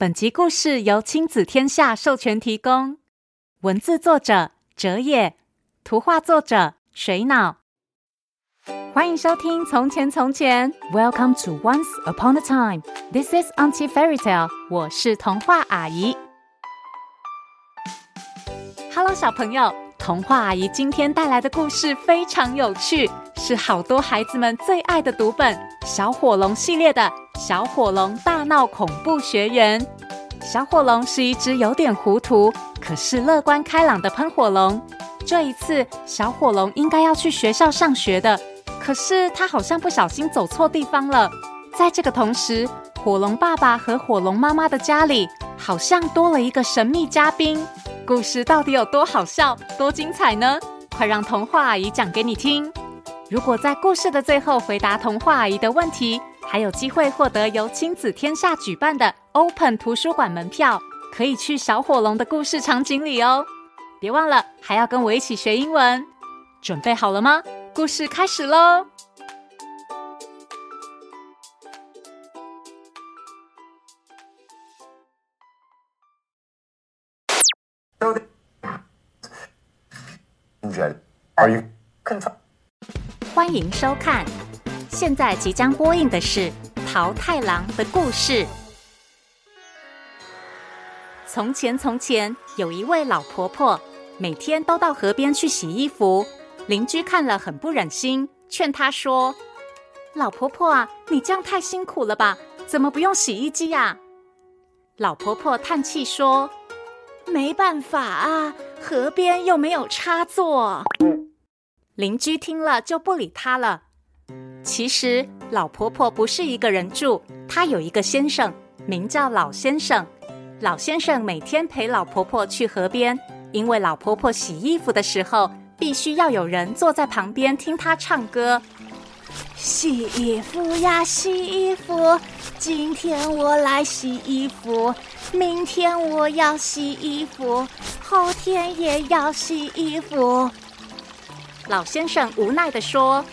本集故事由亲子天下授权提供，文字作者哲野，图画作者水脑。欢迎收听《从前从前》，Welcome to Once Upon a Time。This is Auntie Fairy Tale。我是童话阿姨。Hello，小朋友，童话阿姨今天带来的故事非常有趣，是好多孩子们最爱的读本《小火龙》系列的。小火龙大闹恐怖学园。小火龙是一只有点糊涂，可是乐观开朗的喷火龙。这一次，小火龙应该要去学校上学的，可是他好像不小心走错地方了。在这个同时，火龙爸爸和火龙妈妈的家里好像多了一个神秘嘉宾。故事到底有多好笑、多精彩呢？快让童话阿姨讲给你听。如果在故事的最后回答童话阿姨的问题，还有机会获得由亲子天下举办的 Open 图书馆门票，可以去小火龙的故事场景里哦。别忘了，还要跟我一起学英文。准备好了吗？故事开始喽！Are you... 欢迎收看。现在即将播映的是《桃太郎的故事》。从前，从前有一位老婆婆，每天都到河边去洗衣服。邻居看了很不忍心，劝她说：“老婆婆啊，你这样太辛苦了吧？怎么不用洗衣机呀？”老婆婆叹气说：“没办法啊，河边又没有插座。”邻居听了就不理她了。其实老婆婆不是一个人住，她有一个先生，名叫老先生。老先生每天陪老婆婆去河边，因为老婆婆洗衣服的时候，必须要有人坐在旁边听她唱歌。洗衣服呀，洗衣服，今天我来洗衣服，明天我要洗衣服，后天也要洗衣服。老先生无奈地说。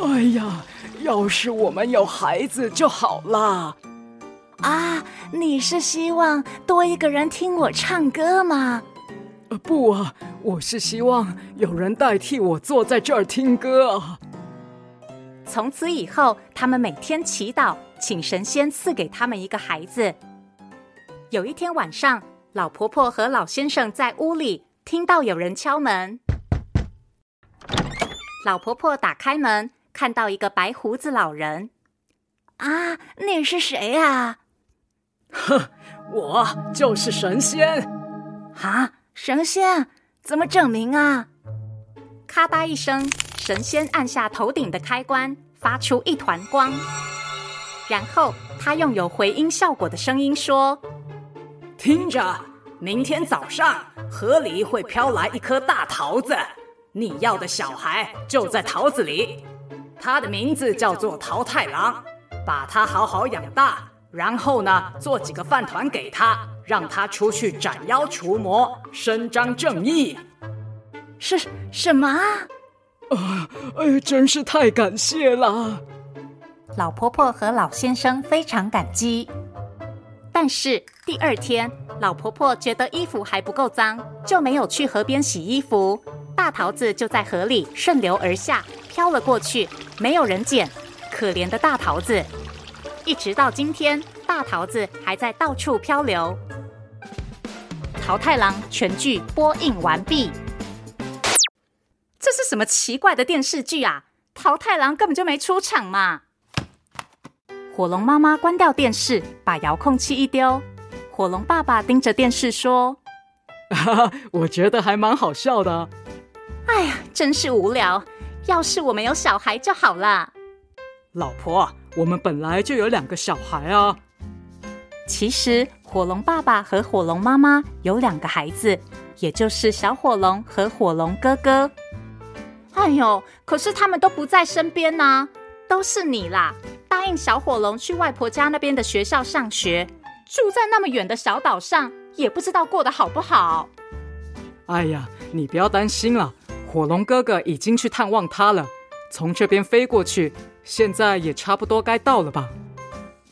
哎呀，要是我们有孩子就好了。啊，你是希望多一个人听我唱歌吗？呃，不啊，我是希望有人代替我坐在这儿听歌啊。从此以后，他们每天祈祷，请神仙赐给他们一个孩子。有一天晚上，老婆婆和老先生在屋里听到有人敲门。老婆婆打开门。看到一个白胡子老人，啊，那是谁呀？哼，我就是神仙。啊，神仙？怎么证明啊？咔嗒一声，神仙按下头顶的开关，发出一团光，然后他用有回音效果的声音说：“听着，明天早上河里会飘来一颗大桃子，你要的小孩就在桃子里。”他的名字叫做桃太郎，把他好好养大，然后呢，做几个饭团给他，让他出去斩妖除魔，伸张正义。是什么啊？啊，哎，真是太感谢了！老婆婆和老先生非常感激。但是第二天，老婆婆觉得衣服还不够脏，就没有去河边洗衣服。大桃子就在河里顺流而下，飘了过去，没有人捡。可怜的大桃子，一直到今天，大桃子还在到处漂流。桃太郎全剧播映完毕。这是什么奇怪的电视剧啊？桃太郎根本就没出场嘛！火龙妈妈关掉电视，把遥控器一丢。火龙爸爸盯着电视说：“哈哈，我觉得还蛮好笑的。”哎呀，真是无聊！要是我们有小孩就好了。老婆，我们本来就有两个小孩啊。其实火龙爸爸和火龙妈妈有两个孩子，也就是小火龙和火龙哥哥。哎呦，可是他们都不在身边呢，都是你啦！答应小火龙去外婆家那边的学校上学，住在那么远的小岛上，也不知道过得好不好。哎呀，你不要担心了。火龙哥哥已经去探望他了，从这边飞过去，现在也差不多该到了吧？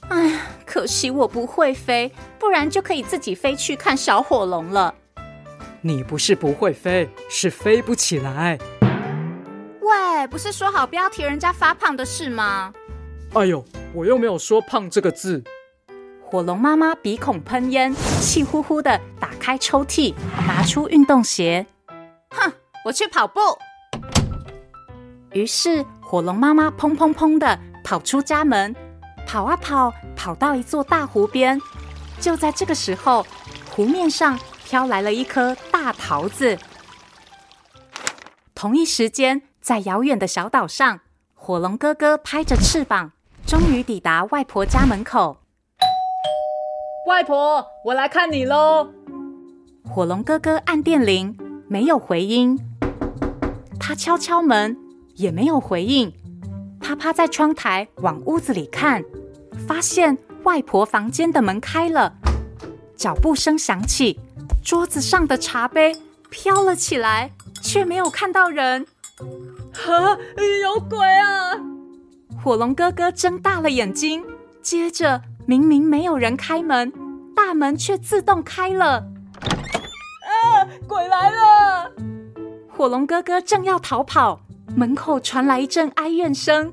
哎呀，可惜我不会飞，不然就可以自己飞去看小火龙了。你不是不会飞，是飞不起来。喂，不是说好不要提人家发胖的事吗？哎呦，我又没有说胖这个字。火龙妈妈鼻孔喷烟，气呼呼的打开抽屉，拿出运动鞋。哼，我去跑步。于是火龙妈妈砰砰砰的跑出家门，跑啊跑，跑到一座大湖边。就在这个时候，湖面上飘来了一颗大桃子。同一时间，在遥远的小岛上，火龙哥哥拍着翅膀，终于抵达外婆家门口。外婆，我来看你喽！火龙哥哥按电铃，没有回音。他敲敲门，也没有回应。他趴在窗台往屋子里看，发现外婆房间的门开了，脚步声响起，桌子上的茶杯飘了起来，却没有看到人。啊，有鬼啊！火龙哥哥睁大了眼睛，接着。明明没有人开门，大门却自动开了。啊！鬼来了！火龙哥哥正要逃跑，门口传来一阵哀怨声：“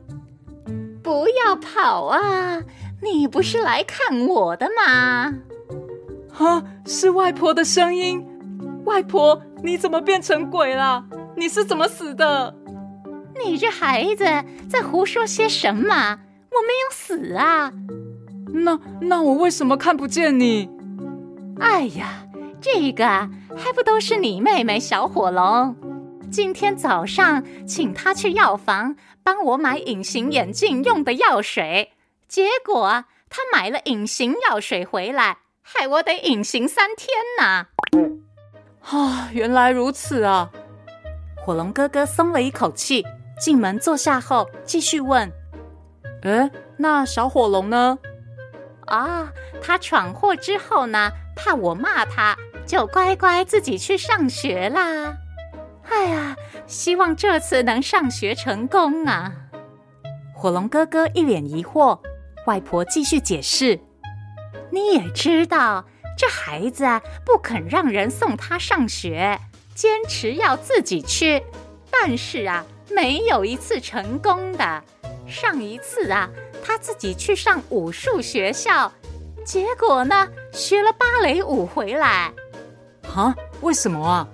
不要跑啊！你不是来看我的吗？”啊！是外婆的声音。外婆，你怎么变成鬼了？你是怎么死的？你这孩子在胡说些什么？我没有死啊！那那我为什么看不见你？哎呀，这个还不都是你妹妹小火龙？今天早上请他去药房帮我买隐形眼镜用的药水，结果他买了隐形药水回来，害我得隐形三天呢。啊，原来如此啊！火龙哥哥松了一口气，进门坐下后继续问：“诶，那小火龙呢？”啊、哦，他闯祸之后呢，怕我骂他，就乖乖自己去上学啦。哎呀，希望这次能上学成功啊！火龙哥哥一脸疑惑，外婆继续解释：“你也知道，这孩子，不肯让人送他上学，坚持要自己去，但是啊，没有一次成功的。上一次啊。”他自己去上武术学校，结果呢，学了芭蕾舞回来。啊？为什么啊？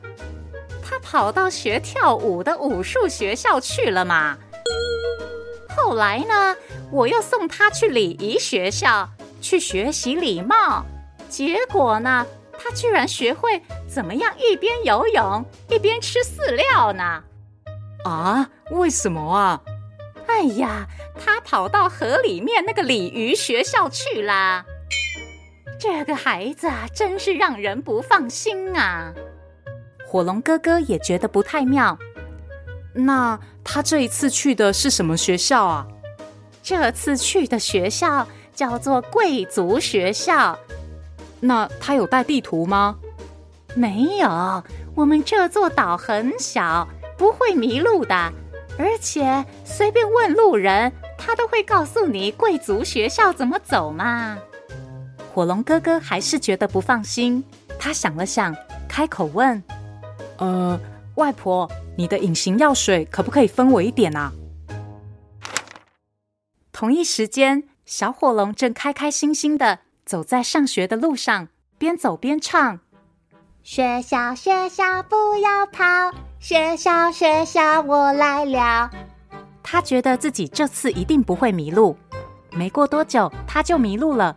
他跑到学跳舞的武术学校去了嘛。后来呢，我又送他去礼仪学校去学习礼貌，结果呢，他居然学会怎么样一边游泳一边吃饲料呢。啊？为什么啊？哎呀，他跑到河里面那个鲤鱼学校去啦！这个孩子啊，真是让人不放心啊！火龙哥哥也觉得不太妙。那他这一次去的是什么学校啊？这次去的学校叫做贵族学校。那他有带地图吗？没有，我们这座岛很小，不会迷路的。而且随便问路人，他都会告诉你贵族学校怎么走嘛。火龙哥哥还是觉得不放心，他想了想，开口问：“呃，外婆，你的隐形药水可不可以分我一点啊？”同一时间，小火龙正开开心心的走在上学的路上，边走边唱：“学校学校不要跑。”学校，学校，我来了。他觉得自己这次一定不会迷路。没过多久，他就迷路了。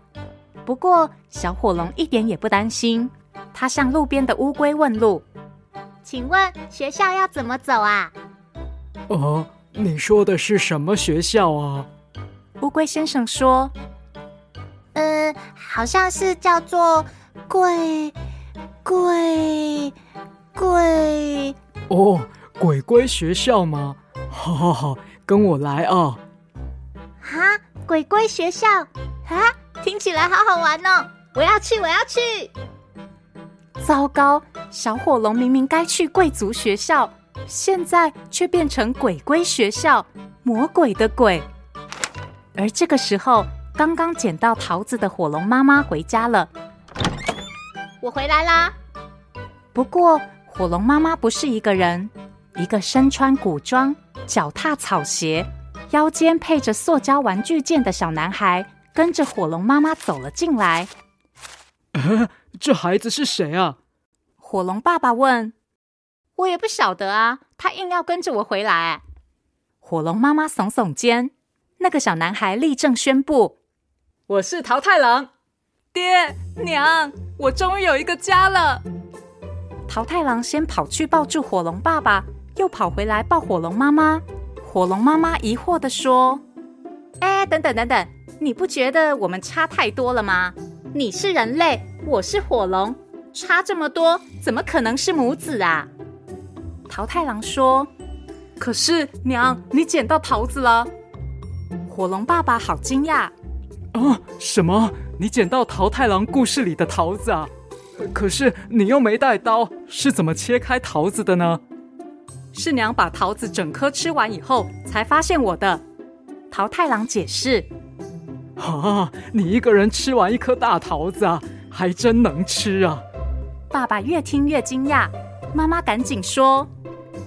不过，小火龙一点也不担心。他向路边的乌龟问路：“请问学校要怎么走啊？”“哦，你说的是什么学校啊？”乌龟先生说：“嗯，好像是叫做贵贵贵。”哦，鬼龟学校吗？好好好，跟我来啊！哈，鬼龟学校啊，听起来好好玩哦！我要去，我要去！糟糕，小火龙明明该去贵族学校，现在却变成鬼鬼学校，魔鬼的鬼。而这个时候，刚刚捡到桃子的火龙妈妈回家了。我回来啦。不过，火龙妈妈不是一个人，一个身穿古装、脚踏草鞋、腰间配着塑胶玩具剑的小男孩，跟着火龙妈妈走了进来。呃，这孩子是谁啊？火龙爸爸问。我也不晓得啊，他硬要跟着我回来。火龙妈妈耸耸肩，那个小男孩立正宣布：“我是桃太郎，爹娘，我终于有一个家了。”桃太郎先跑去抱住火龙爸爸，又跑回来抱火龙妈妈。火龙妈妈疑惑地说：“哎，等等等等，你不觉得我们差太多了吗？你是人类，我是火龙，差这么多，怎么可能是母子啊？”桃太郎说：“可是娘，你捡到桃子了。”火龙爸爸好惊讶：“啊，什么？你捡到桃太郎故事里的桃子啊？可是你又没带刀，是怎么切开桃子的呢？”“是娘把桃子整颗吃完以后才发现我的。”桃太郎解释。“啊，你一个人吃完一颗大桃子啊，还真能吃啊！”爸爸越听越惊讶，妈妈赶紧说。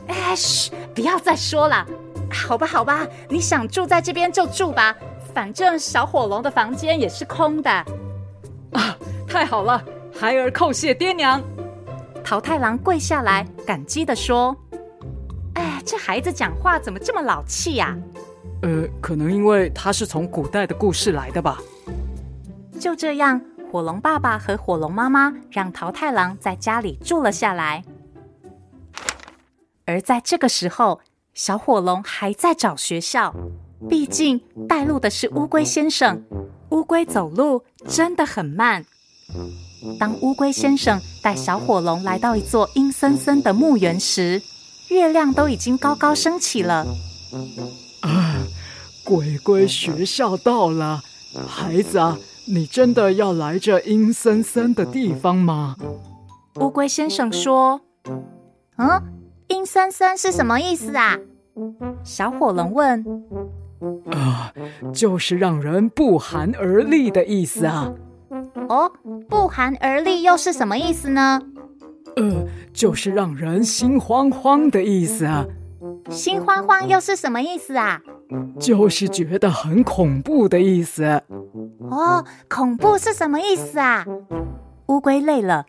哎，嘘！不要再说了。好吧，好吧，你想住在这边就住吧，反正小火龙的房间也是空的。啊，太好了！孩儿叩谢爹娘。桃太郎跪下来，感激地说：“哎，这孩子讲话怎么这么老气呀？”呃，可能因为他是从古代的故事来的吧。就这样，火龙爸爸和火龙妈妈让桃太郎在家里住了下来。而在这个时候，小火龙还在找学校，毕竟带路的是乌龟先生。乌龟走路真的很慢。当乌龟先生带小火龙来到一座阴森森的墓园时，月亮都已经高高升起了。啊，鬼鬼学校到了，孩子啊，你真的要来这阴森森的地方吗？乌龟先生说：“嗯。”阴森森是什么意思啊？小火龙问。啊，就是让人不寒而栗的意思啊。哦，不寒而栗又是什么意思呢？呃，就是让人心慌慌的意思啊。心慌慌又是什么意思啊？就是觉得很恐怖的意思。哦，恐怖是什么意思啊？乌龟累了。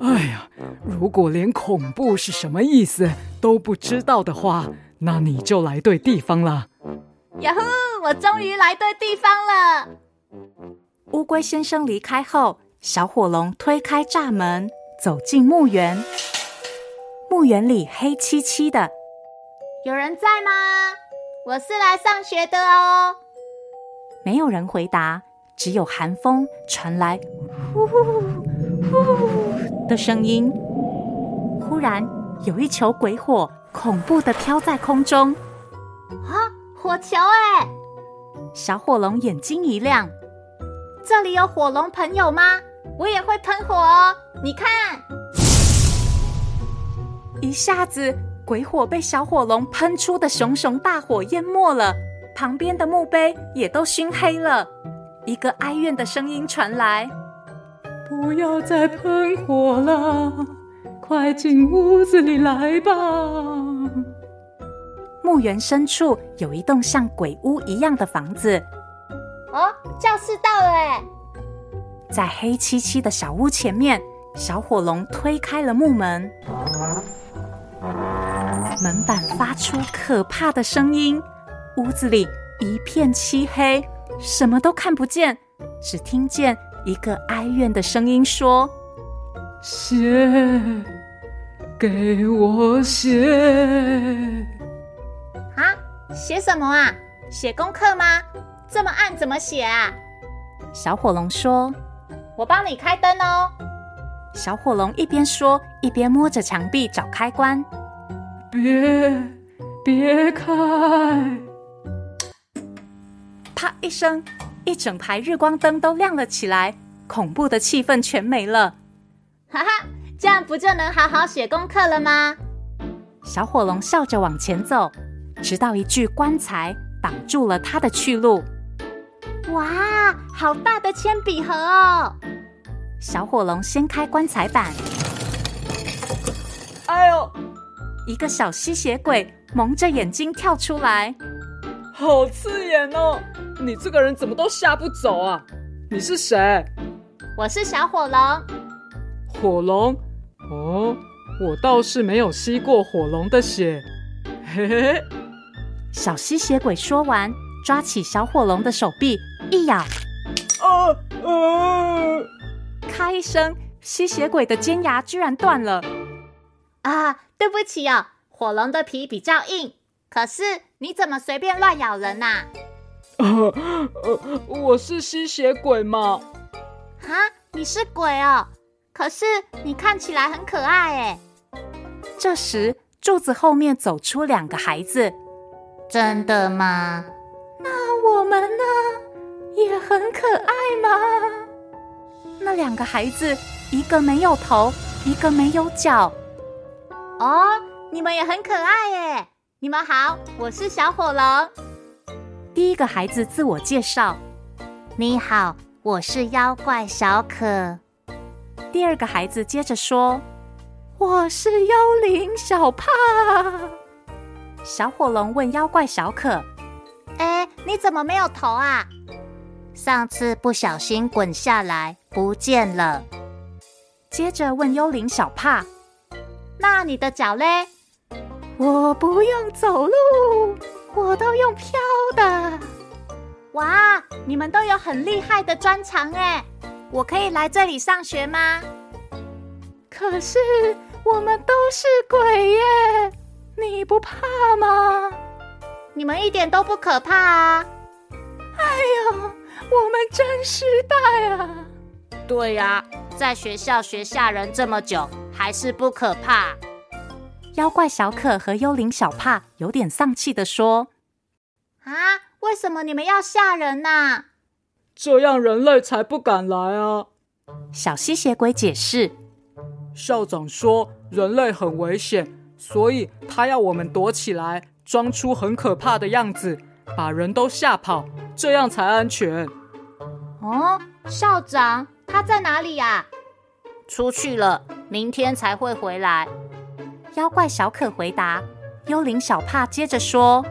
哎呀，如果连恐怖是什么意思都不知道的话，那你就来对地方了。呀呼！我终于来对地方了。乌龟先生离开后，小火龙推开栅门，走进墓园。墓园里黑漆漆的，有人在吗？我是来上学的哦。没有人回答，只有寒风传来，呼呼呼呼。的声音。忽然，有一球鬼火恐怖地飘在空中。啊，火球哎！小火龙眼睛一亮。这里有火龙朋友吗？我也会喷火哦。你看，一下子鬼火被小火龙喷出的熊熊大火淹没了，旁边的墓碑也都熏黑了。一个哀怨的声音传来。不要再喷火了，快进屋子里来吧。墓园深处有一栋像鬼屋一样的房子。哦，教室到了哎！在黑漆漆的小屋前面，小火龙推开了木门，门板发出可怕的声音，屋子里一片漆黑，什么都看不见，只听见。一个哀怨的声音说：“写，给我写。”啊，写什么啊？写功课吗？这么暗，怎么写啊？小火龙说：“我帮你开灯哦。”小火龙一边说，一边摸着墙壁找开关。别，别开！啪一声。一整排日光灯都亮了起来，恐怖的气氛全没了。哈哈，这样不就能好好写功课了吗？小火龙笑着往前走，直到一具棺材挡住了他的去路。哇，好大的铅笔盒哦！小火龙掀开棺材板，哎呦，一个小吸血鬼蒙着眼睛跳出来，好刺眼哦！你这个人怎么都吓不走啊？你是谁？我是小火龙。火龙？哦，我倒是没有吸过火龙的血。嘿嘿。小吸血鬼说完，抓起小火龙的手臂一咬，啊啊！咔一声，吸血鬼的尖牙居然断了。啊，对不起哦，火龙的皮比较硬。可是你怎么随便乱咬人呐？啊？呃呃，我是吸血鬼嘛。啊，你是鬼哦？可是你看起来很可爱哎。这时，柱子后面走出两个孩子。真的吗？那我们呢？也很可爱吗？那两个孩子，一个没有头，一个没有脚。哦，你们也很可爱耶！你们好，我是小火龙。第一个孩子自我介绍：你好，我是妖怪小可。第二个孩子接着说：我是幽灵小帕。小火龙问妖怪小可：“哎，你怎么没有头啊？上次不小心滚下来不见了。”接着问幽灵小帕：“那你的脚嘞？”“我不用走路，我都用飘的。”“哇，你们都有很厉害的专长哎！我可以来这里上学吗？”“可是我们都是鬼耶。”你不怕吗？你们一点都不可怕啊！哎呦，我们真失败啊！对呀，在学校学吓人这么久，还是不可怕。妖怪小可和幽灵小帕有点丧气的说：“啊，为什么你们要吓人呢？这样人类才不敢来啊！”小吸血鬼解释：“校长说人类很危险。”所以他要我们躲起来，装出很可怕的样子，把人都吓跑，这样才安全。哦，校长他在哪里呀？出去了，明天才会回来。妖怪小可回答。幽灵小帕接着说：“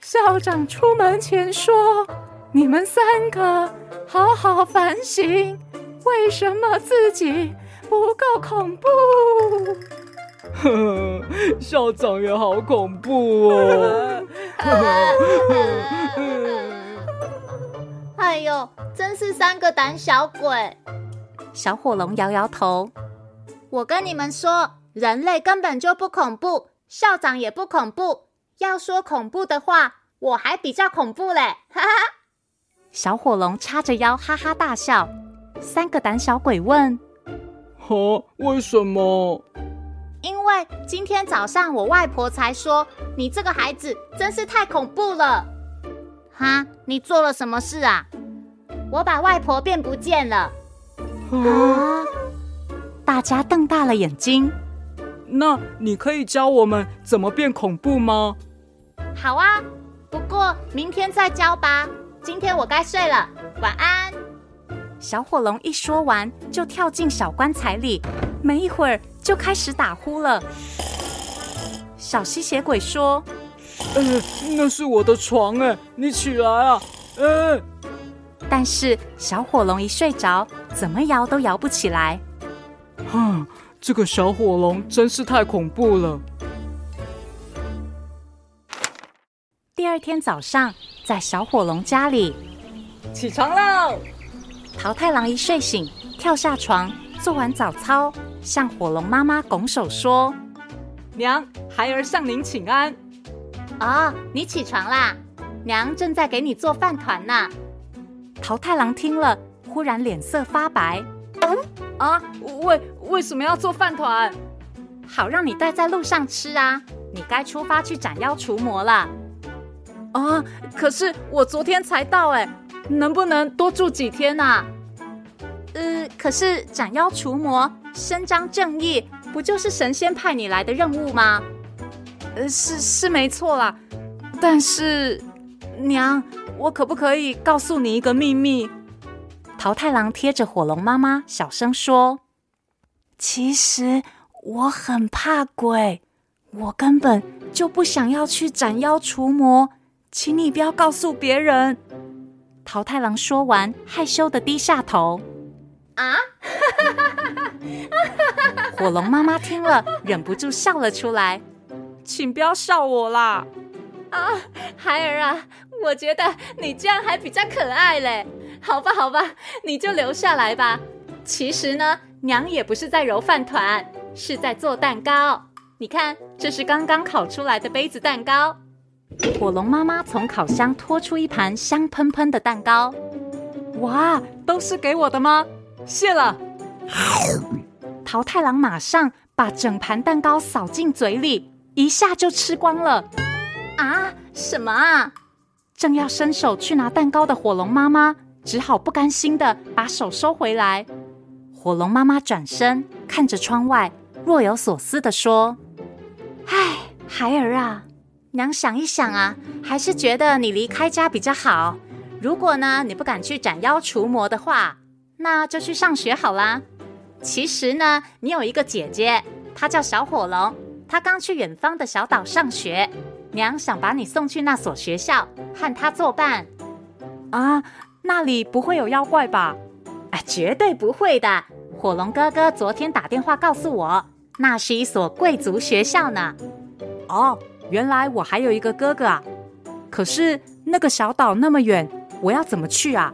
校长出门前说，你们三个好好反省，为什么自己不够恐怖。”呵呵，校长也好恐怖哦！哎呦，真是三个胆小鬼！小火龙摇摇头。我跟你们说，人类根本就不恐怖，校长也不恐怖。要说恐怖的话，我还比较恐怖嘞！哈哈。小火龙叉着腰哈哈大笑。三个胆小鬼问：“哈？为什么？”因为今天早上我外婆才说，你这个孩子真是太恐怖了。哈，你做了什么事啊？我把外婆变不见了。啊！大家瞪大了眼睛。那你可以教我们怎么变恐怖吗？好啊，不过明天再教吧。今天我该睡了，晚安。小火龙一说完，就跳进小棺材里。没一会儿。就开始打呼了。小吸血鬼说：“呃，那是我的床哎，你起来啊！”呃，但是小火龙一睡着，怎么摇都摇不起来。哼，这个小火龙真是太恐怖了。第二天早上，在小火龙家里，起床喽！桃太郎一睡醒，跳下床，做完早操。向火龙妈妈拱手说：“娘，孩儿向您请安。”“哦，你起床啦！娘正在给你做饭团呢。”桃太郎听了，忽然脸色发白。“啊，为为什么要做饭团？好让你带在路上吃啊！你该出发去斩妖除魔了。”“啊，可是我昨天才到，哎，能不能多住几天啊？”“呃，可是斩妖除魔。”伸张正义，不就是神仙派你来的任务吗？呃，是是没错啦，但是娘，我可不可以告诉你一个秘密？桃太郎贴着火龙妈妈，小声说：“其实我很怕鬼，我根本就不想要去斩妖除魔，请你不要告诉别人。”桃太郎说完，害羞的低下头。啊！火龙妈妈听了，忍不住笑了出来。请不要笑我啦！啊，孩儿啊，我觉得你这样还比较可爱嘞。好吧，好吧，你就留下来吧。其实呢，娘也不是在揉饭团，是在做蛋糕。你看，这是刚刚烤出来的杯子蛋糕。火龙妈妈从烤箱拖出一盘香喷喷的蛋糕。哇，都是给我的吗？谢了。桃太郎马上把整盘蛋糕扫进嘴里。一下就吃光了啊！什么啊？正要伸手去拿蛋糕的火龙妈妈，只好不甘心的把手收回来。火龙妈妈转身看着窗外，若有所思的说：“唉，孩儿啊，娘想一想啊，还是觉得你离开家比较好。如果呢，你不敢去斩妖除魔的话，那就去上学好啦。其实呢，你有一个姐姐，她叫小火龙。”她刚去远方的小岛上学，娘想把你送去那所学校，和她作伴。啊，那里不会有妖怪吧？啊，绝对不会的。火龙哥哥昨天打电话告诉我，那是一所贵族学校呢。哦，原来我还有一个哥哥啊。可是那个小岛那么远，我要怎么去啊？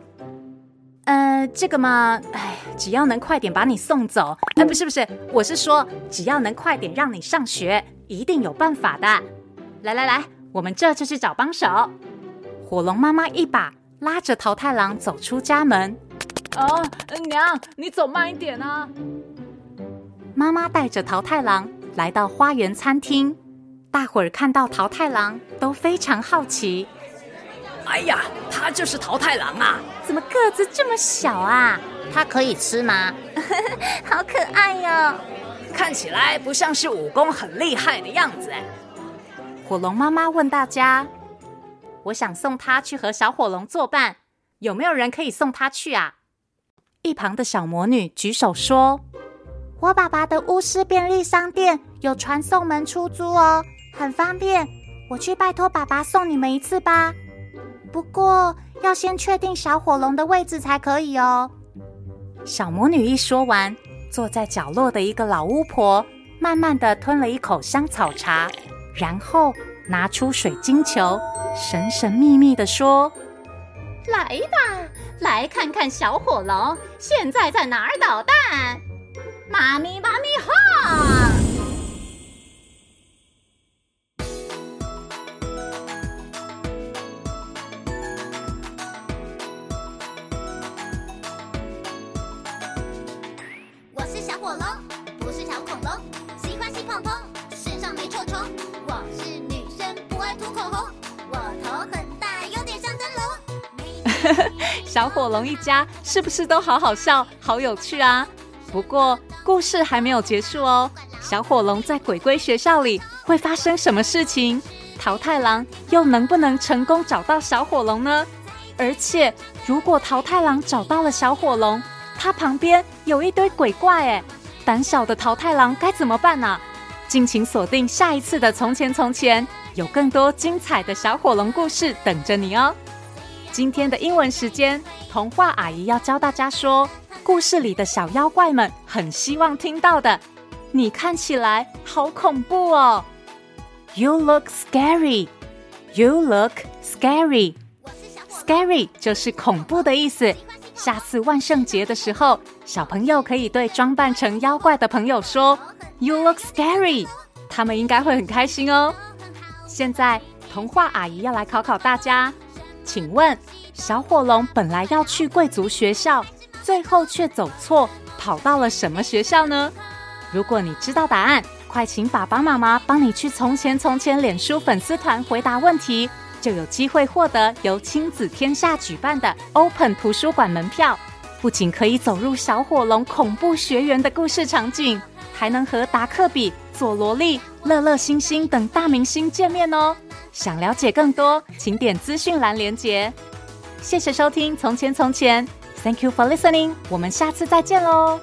呃，这个嘛，哎，只要能快点把你送走，哎，不是不是，我是说，只要能快点让你上学，一定有办法的。来来来，我们这就去找帮手。火龙妈妈一把拉着桃太郎走出家门。哦，娘，你走慢一点啊。妈妈带着桃太郎来到花园餐厅，大伙儿看到桃太郎都非常好奇。哎呀，他就是桃太郎啊！怎么个子这么小啊？他可以吃吗？好可爱哟！看起来不像是武功很厉害的样子。火龙妈妈问大家：“我想送他去和小火龙作伴，有没有人可以送他去啊？”一旁的小魔女举手说：“我爸爸的巫师便利商店有传送门出租哦，很方便。我去拜托爸爸送你们一次吧。”不过要先确定小火龙的位置才可以哦。小魔女一说完，坐在角落的一个老巫婆慢慢地吞了一口香草茶，然后拿出水晶球，神神秘秘地说：“来吧，来看看小火龙现在在哪儿捣蛋。妈咪，妈咪，哈！”龙一家是不是都好好笑、好有趣啊？不过故事还没有结束哦。小火龙在鬼鬼学校里会发生什么事情？桃太郎又能不能成功找到小火龙呢？而且，如果桃太郎找到了小火龙，他旁边有一堆鬼怪，哎，胆小的桃太郎该怎么办呢？敬请锁定下一次的《从前从前》，有更多精彩的小火龙故事等着你哦。今天的英文时间，童话阿姨要教大家说故事里的小妖怪们很希望听到的。你看起来好恐怖哦！You look scary. You look scary. Scary 就是恐怖的意思。下次万圣节的时候，小朋友可以对装扮成妖怪的朋友说 “You look scary”，他们应该会很开心哦。现在，童话阿姨要来考考大家。请问，小火龙本来要去贵族学校，最后却走错，跑到了什么学校呢？如果你知道答案，快请爸爸妈妈帮你去《从前从前》脸书粉丝团回答问题，就有机会获得由亲子天下举办的 Open 图书馆门票。不仅可以走入小火龙恐怖学园的故事场景，还能和达克比、佐罗莉、乐乐星星等大明星见面哦。想了解更多，请点资讯栏连接。谢谢收听《从前从前》，Thank you for listening，我们下次再见喽。